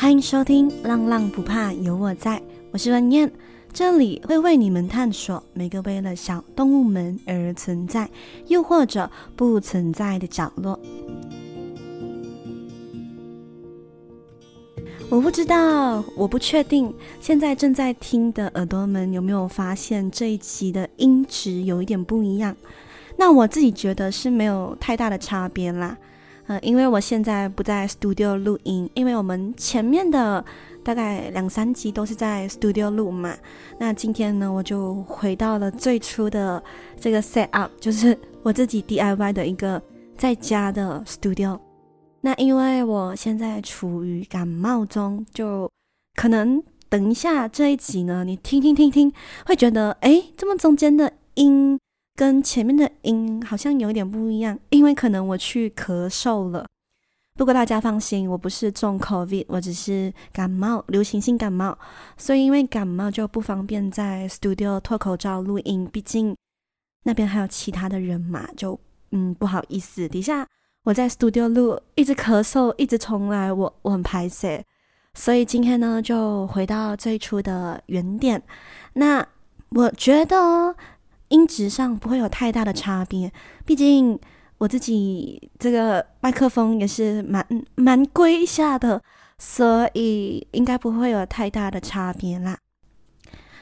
欢迎收听《浪浪不怕有我在》，我是文燕，这里会为你们探索每个为了小动物们而存在，又或者不存在的角落。我不知道，我不确定，现在正在听的耳朵们有没有发现这一集的音质有一点不一样？那我自己觉得是没有太大的差别啦。呃，因为我现在不在 studio 录音，因为我们前面的大概两三集都是在 studio 录嘛。那今天呢，我就回到了最初的这个 set up，就是我自己 DIY 的一个在家的 studio。那因为我现在处于感冒中，就可能等一下这一集呢，你听听听听，会觉得诶，这么中间的音。跟前面的音好像有点不一样，因为可能我去咳嗽了。不过大家放心，我不是中 COVID，我只是感冒，流行性感冒。所以因为感冒就不方便在 studio 脱口罩录音，毕竟那边还有其他的人嘛，就嗯不好意思。底下我在 studio 录，一直咳嗽，一直重来，我我很排斥。所以今天呢，就回到最初的原点。那我觉得。音质上不会有太大的差别，毕竟我自己这个麦克风也是蛮蛮贵下的，所以应该不会有太大的差别啦。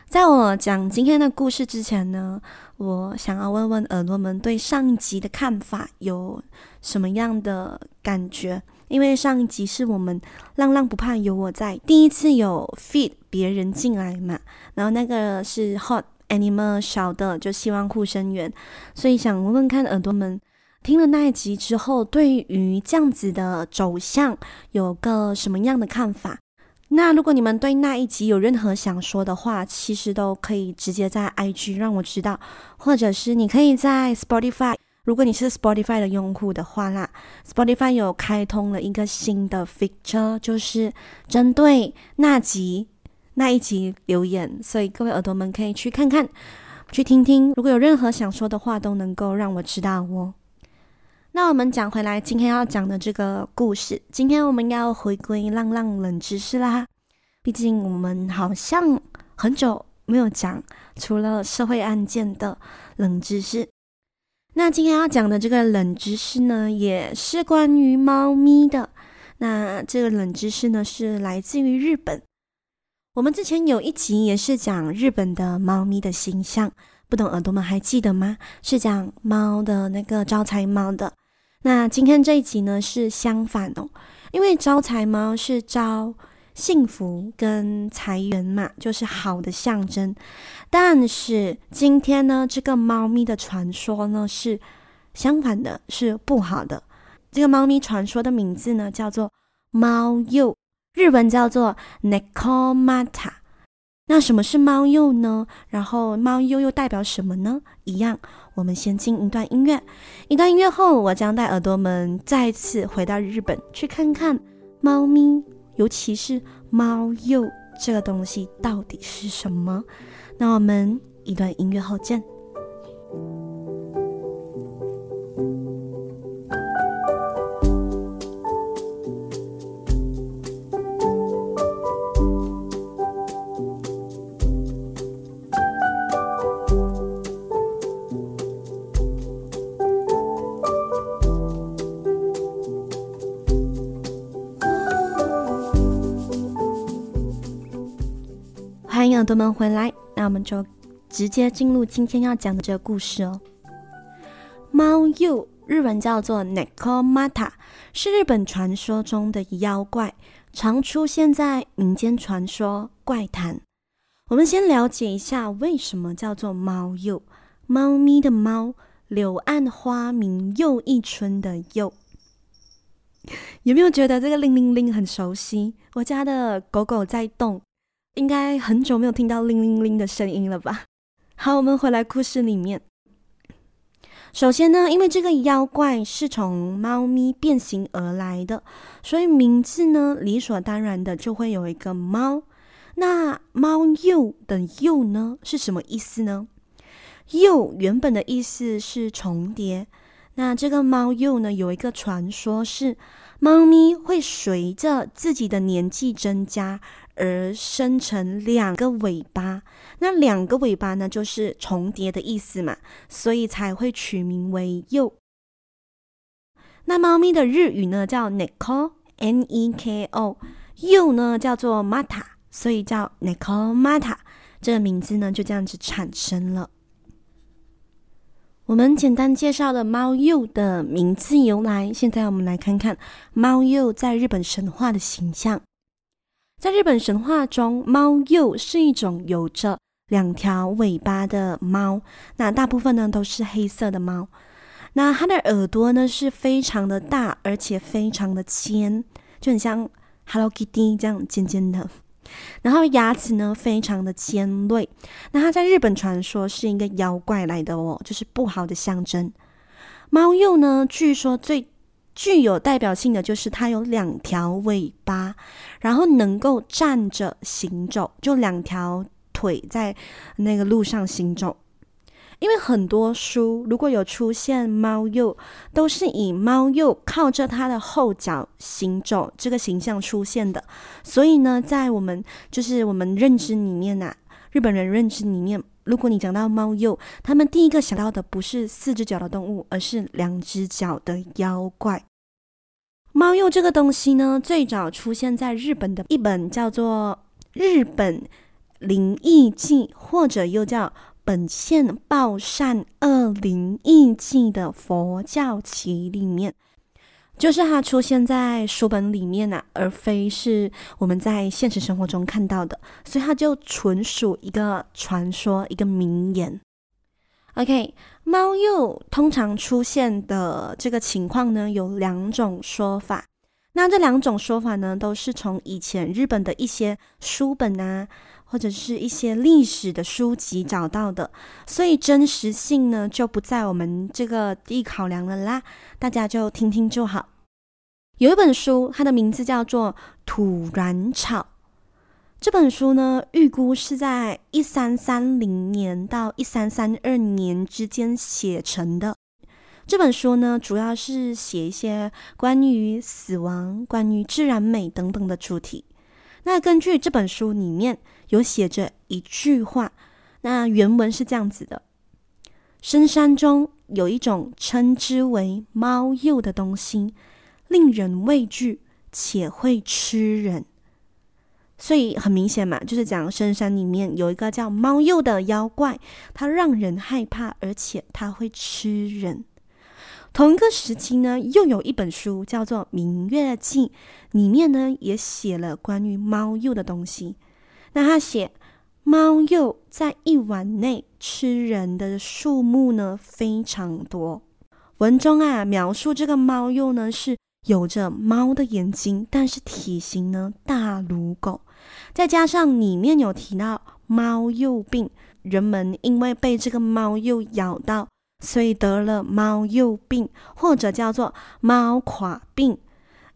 在我讲今天的故事之前呢，我想要问问耳朵们对上一集的看法有什么样的感觉？因为上一集是我们浪浪不怕有我在，第一次有 feed 别人进来嘛，然后那个是 hot。Animal 小的就希望护生员，所以想问问看耳朵们，听了那一集之后，对于这样子的走向有个什么样的看法？那如果你们对那一集有任何想说的话，其实都可以直接在 IG 让我知道，或者是你可以在 Spotify，如果你是 Spotify 的用户的话啦，Spotify 有开通了一个新的 feature，就是针对那集。那一集留言，所以各位耳朵们可以去看看，去听听。如果有任何想说的话，都能够让我知道哦。那我们讲回来，今天要讲的这个故事，今天我们要回归浪浪冷知识啦。毕竟我们好像很久没有讲除了社会案件的冷知识。那今天要讲的这个冷知识呢，也是关于猫咪的。那这个冷知识呢，是来自于日本。我们之前有一集也是讲日本的猫咪的形象，不懂耳朵们还记得吗？是讲猫的那个招财猫的。那今天这一集呢，是相反哦，因为招财猫是招幸福跟财源嘛，就是好的象征。但是今天呢，这个猫咪的传说呢是相反的，是不好的。这个猫咪传说的名字呢叫做猫鼬。日文叫做 Nekomata，那什么是猫鼬呢？然后猫鼬又代表什么呢？一样，我们先进一段音乐，一段音乐后，我将带耳朵们再次回到日本，去看看猫咪，尤其是猫鼬这个东西到底是什么。那我们一段音乐后见。欢迎耳朵们回来，那我们就直接进入今天要讲的这个故事哦。猫鼬日文叫做 Nekomata，是日本传说中的妖怪，常出现在民间传说怪谈。我们先了解一下为什么叫做猫鼬，猫咪的猫，柳暗花明又一村的鼬。有没有觉得这个铃铃铃很熟悉？我家的狗狗在动。应该很久没有听到铃铃铃的声音了吧？好，我们回来故事里面。首先呢，因为这个妖怪是从猫咪变形而来的，所以名字呢理所当然的就会有一个猫。那猫鼬的鼬呢是什么意思呢？鼬原本的意思是重叠。那这个猫鼬呢有一个传说是猫咪会随着自己的年纪增加而生成两个尾巴，那两个尾巴呢，就是重叠的意思嘛，所以才会取名为幼。那猫咪的日语呢叫 neko，N-E-K-O，幼呢叫做 mata，所以叫 neko mata，这个名字呢就这样子产生了。我们简单介绍了猫鼬的名字由来，现在我们来看看猫鼬在日本神话的形象。在日本神话中，猫鼬是一种有着两条尾巴的猫，那大部分呢都是黑色的猫。那它的耳朵呢是非常的大，而且非常的尖，就很像 Hello Kitty 这样尖尖的。然后牙齿呢，非常的尖锐。那它在日本传说是一个妖怪来的哦，就是不好的象征。猫鼬呢，据说最具有代表性的就是它有两条尾巴，然后能够站着行走，就两条腿在那个路上行走。因为很多书如果有出现猫鼬，都是以猫鼬靠着它的后脚行走这个形象出现的，所以呢，在我们就是我们认知里面呐、日本人认知里面，如果你讲到猫鼬，他们第一个想到的不是四只脚的动物，而是两只脚的妖怪。猫鼬这个东西呢，最早出现在日本的一本叫做《日本灵异记》，或者又叫。本县报善恶灵异记的佛教集里面，就是它出现在书本里面啊，而非是我们在现实生活中看到的，所以它就纯属一个传说，一个名言。OK，猫鼬通常出现的这个情况呢，有两种说法。那这两种说法呢，都是从以前日本的一些书本啊。或者是一些历史的书籍找到的，所以真实性呢就不在我们这个地考量了啦，大家就听听就好。有一本书，它的名字叫做《土壤草》。这本书呢，预估是在一三三零年到一三三二年之间写成的。这本书呢，主要是写一些关于死亡、关于自然美等等的主题。那根据这本书里面有写着一句话，那原文是这样子的：深山中有一种称之为猫鼬的东西，令人畏惧且会吃人。所以很明显嘛，就是讲深山里面有一个叫猫鼬的妖怪，它让人害怕，而且它会吃人。同一个时期呢，又有一本书叫做《明月记》，里面呢也写了关于猫鼬的东西。那他写猫鼬在一晚内吃人的数目呢非常多。文中啊描述这个猫鼬呢是有着猫的眼睛，但是体型呢大如狗。再加上里面有提到猫鼬病，人们因为被这个猫鼬咬到。所以得了猫鼬病，或者叫做猫垮病，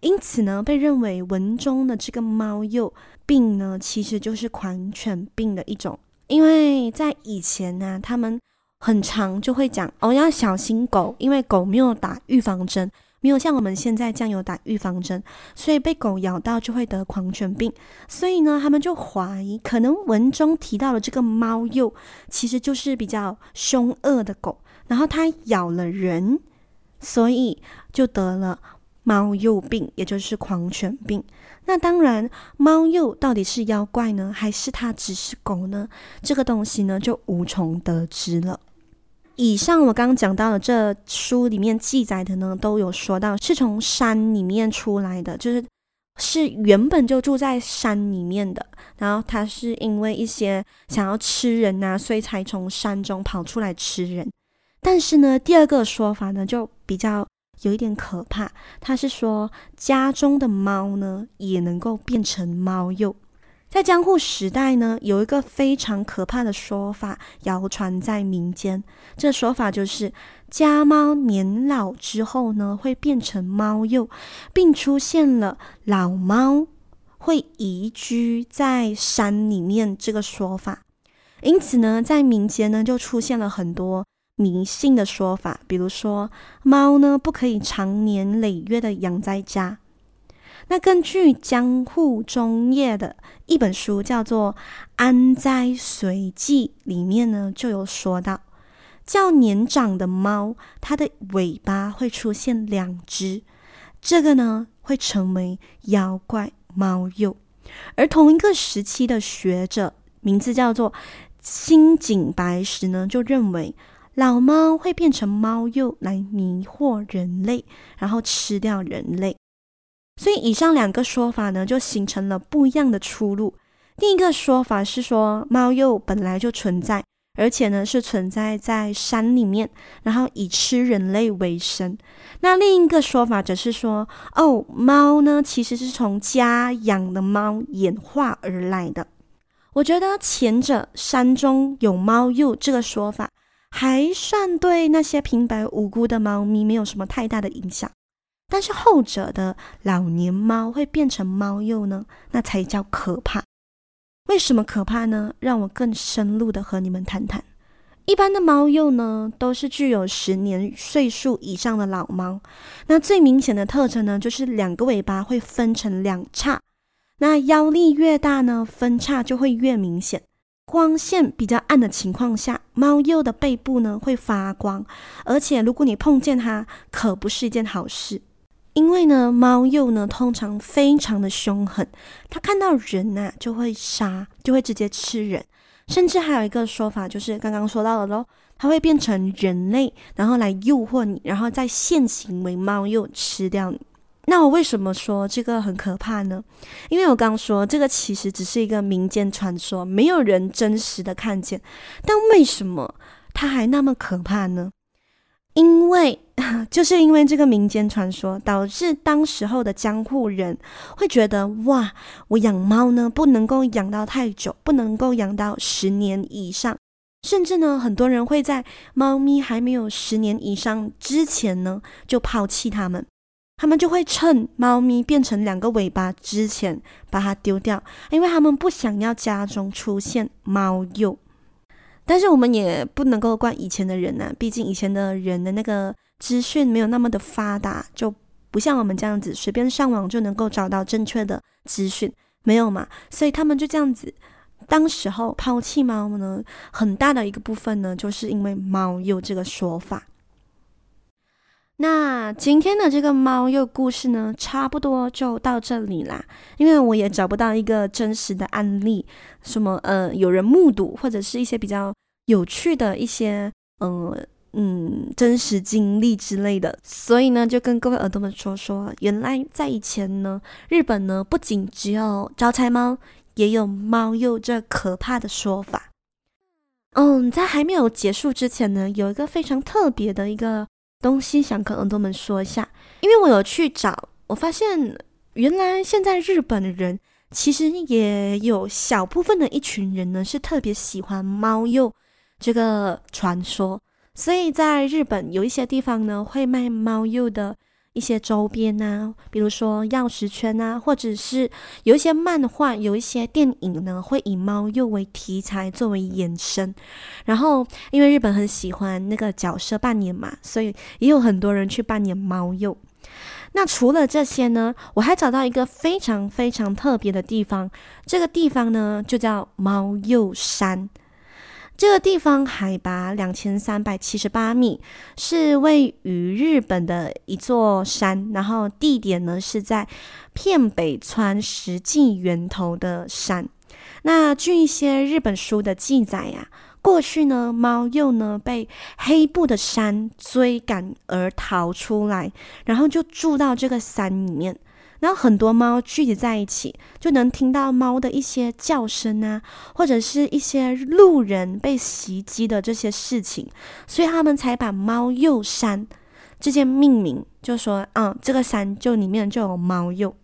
因此呢，被认为文中的这个猫鼬病呢，其实就是狂犬病的一种。因为在以前呢，他们很常就会讲哦，要小心狗，因为狗没有打预防针，没有像我们现在这样有打预防针，所以被狗咬到就会得狂犬病。所以呢，他们就怀疑，可能文中提到的这个猫鼬，其实就是比较凶恶的狗。然后它咬了人，所以就得了猫鼬病，也就是狂犬病。那当然，猫鼬到底是妖怪呢，还是它只是狗呢？这个东西呢，就无从得知了。以上我刚刚讲到的这书里面记载的呢，都有说到是从山里面出来的，就是是原本就住在山里面的。然后它是因为一些想要吃人呐，所以才从山中跑出来吃人。但是呢，第二个说法呢，就比较有一点可怕。他是说，家中的猫呢，也能够变成猫鼬。在江户时代呢，有一个非常可怕的说法谣传在民间。这说法就是，家猫年老之后呢，会变成猫鼬，并出现了老猫会移居在山里面这个说法。因此呢，在民间呢，就出现了很多。迷信的说法，比如说猫呢不可以长年累月的养在家，那根据江户中叶的一本书，叫做《安斋随记》，里面呢就有说到，较年长的猫，它的尾巴会出现两只，这个呢会成为妖怪猫鼬。而同一个时期的学者，名字叫做新井白石呢，就认为老猫会变成猫鼬来迷惑人类，然后吃掉人类。所以以上两个说法呢，就形成了不一样的出路。第一个说法是说，猫鼬本来就存在，而且呢是存在在山里面，然后以吃人类为生。那另一个说法则是说，哦，猫呢其实是从家养的猫演化而来的。我觉得前者山中有猫鼬这个说法，还算对那些平白无故的猫咪没有什么太大的影响。但是后者的老年猫会变成猫鼬呢？那才叫可怕。为什么可怕呢？让我更深入的和你们谈谈。一般的猫鼬呢，都是具有十年岁数以上的老猫。那最明显的特征呢，就是两个尾巴会分成两叉。那腰力越大呢，分叉就会越明显。光线比较暗的情况下，猫鼬的背部呢会发光，而且如果你碰见它，可不是一件好事。因为呢，猫鼬呢通常非常的凶狠，它看到人呐、就会杀，就会直接吃人，甚至还有一个说法就是刚刚说到的喽，它会变成人类，然后来诱惑你，然后再现行为猫鼬吃掉你。那我为什么说这个很可怕呢？因为我刚说这个其实只是一个民间传说，没有人真实的看见，但为什么它还那么可怕呢？因为。就是因为这个民间传说，导致当时候的江户人会觉得哇，我养猫呢不能够养到太久，不能够养到十年以上，甚至呢，很多人会在猫咪还没有十年以上之前呢就抛弃它们，他们就会趁猫咪变成两个尾巴之前把它丢掉，因为他们不想要家中出现猫鼬。但是我们也不能够怪以前的人呐、毕竟以前的人的那个。资讯没有那么的发达，就不像我们这样子随便上网就能够找到正确的资讯，没有嘛？所以他们就这样子，当时候抛弃猫呢，很大的一个部分呢，就是因为猫鼬这个说法。那今天的这个猫鼬故事呢，差不多就到这里啦，因为我也找不到一个真实的案例，什么呃有人目睹或者是一些比较有趣的一些呃。嗯，真实经历之类的，所以呢，就跟各位耳朵们说说，原来在以前呢，日本呢不仅只有招财猫，也有猫鼬这可怕的说法。嗯，在还没有结束之前呢，有一个非常特别的一个东西想跟耳朵们说一下，因为我有去找，我发现原来现在日本的人其实也有小部分的一群人呢，是特别喜欢猫鼬这个传说。所以在日本有一些地方呢，会卖猫鼬的一些周边啊，比如说钥匙圈啊，或者是有一些漫画、有一些电影呢，会以猫鼬为题材作为延伸。然后，因为日本很喜欢那个角色扮演嘛，所以也有很多人去扮演猫鼬。那除了这些呢，我还找到一个非常非常特别的地方，这个地方呢就叫猫鼬山。这个地方海拔两千三百七十八米，是位于日本的一座山，然后地点呢是在片北川石祭源头的山。那据一些日本书的记载呀、过去呢猫鼬呢被黑布的山追赶而逃出来，然后就住到这个山里面。然后很多猫聚集在一起，就能听到猫的一些叫声啊，或者是一些路人被袭击的这些事情，所以他们才把猫鼬山这件命名，就说，嗯，这个山就里面就有猫鼬。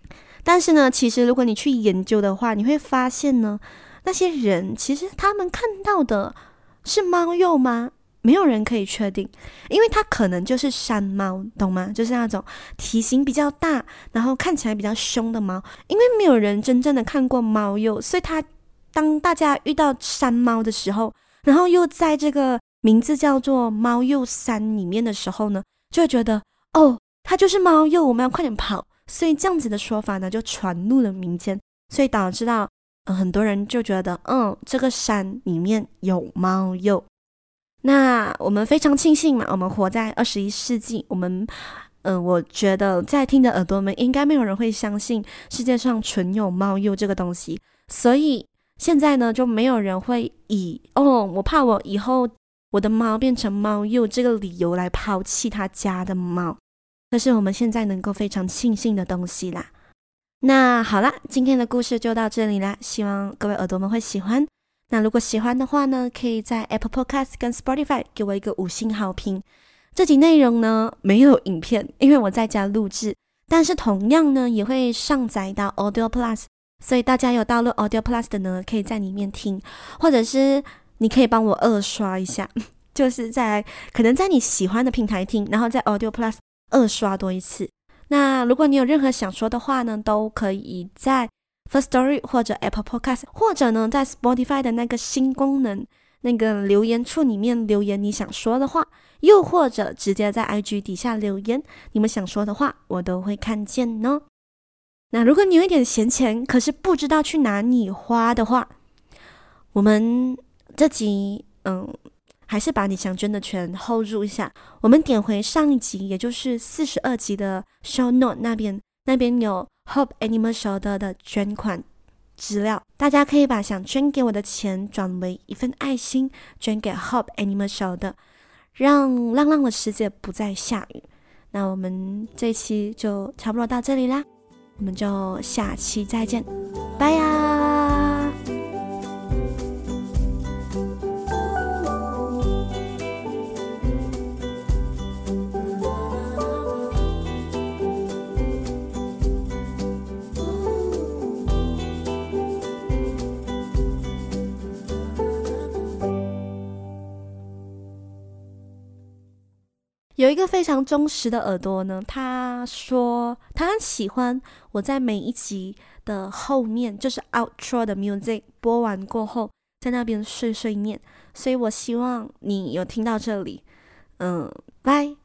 但是呢，其实如果你去研究的话，你会发现呢，那些人其实他们看到的是猫鼬吗？没有人可以确定，因为它可能就是山猫，懂吗？就是那种体型比较大，然后看起来比较凶的猫。因为没有人真正的看过猫鼬，所以它当大家遇到山猫的时候，然后又在这个名字叫做猫鼬山里面的时候呢，就会觉得哦，它就是猫鼬，我们要快点跑。所以这样子的说法呢，就传入了民间，所以导致到、呃、很多人就觉得，嗯，这个山里面有猫鼬。那我们非常庆幸嘛，我们活在二十一世纪，我们，嗯、呃，我觉得在听的耳朵们应该没有人会相信世界上存有猫鼬这个东西，所以现在呢，就没有人会以哦，我怕我以后我的猫变成猫鼬这个理由来抛弃他家的猫。这是我们现在能够非常庆幸的东西啦。那好啦，今天的故事就到这里啦，希望各位耳朵们会喜欢。那如果喜欢的话呢，可以在 Apple Podcast 跟 Spotify 给我一个五星好评。这集内容呢，没有影片，因为我在家录制，但是同样呢也会上载到 Audio Plus，所以大家有到了 Audio Plus 的呢，可以在里面听，或者是你可以帮我二刷一下，就是在可能在你喜欢的平台听，然后在 Audio Plus。二刷多一次。那如果你有任何想说的话呢，都可以在 First Story，或者 Apple Podcast，或者呢在 Spotify 的那个新功能那个留言处里面留言你想说的话，又或者直接在 IG 底下留言你们想说的话，我都会看见哦。那如果你有一点闲钱，可是不知道去哪里花的话，我们这集嗯。还是把你想捐的钱 hold 住一下。我们点回上一集，也就是四十二集的 show note 那边，那边有 Hope Animal Shelter 的捐款资料，大家可以把想捐给我的钱转为一份爱心，捐给 Hope Animal Shelter，让浪浪的世界不再下雨。那我们这期就差不多到这里啦，我们就下期再见，拜呀！有一个非常忠实的耳朵呢，他说他很喜欢我在每一集的后面，就是 outro 的 music 播完过后，在那边碎碎念，所以我希望你有听到这里，嗯，拜。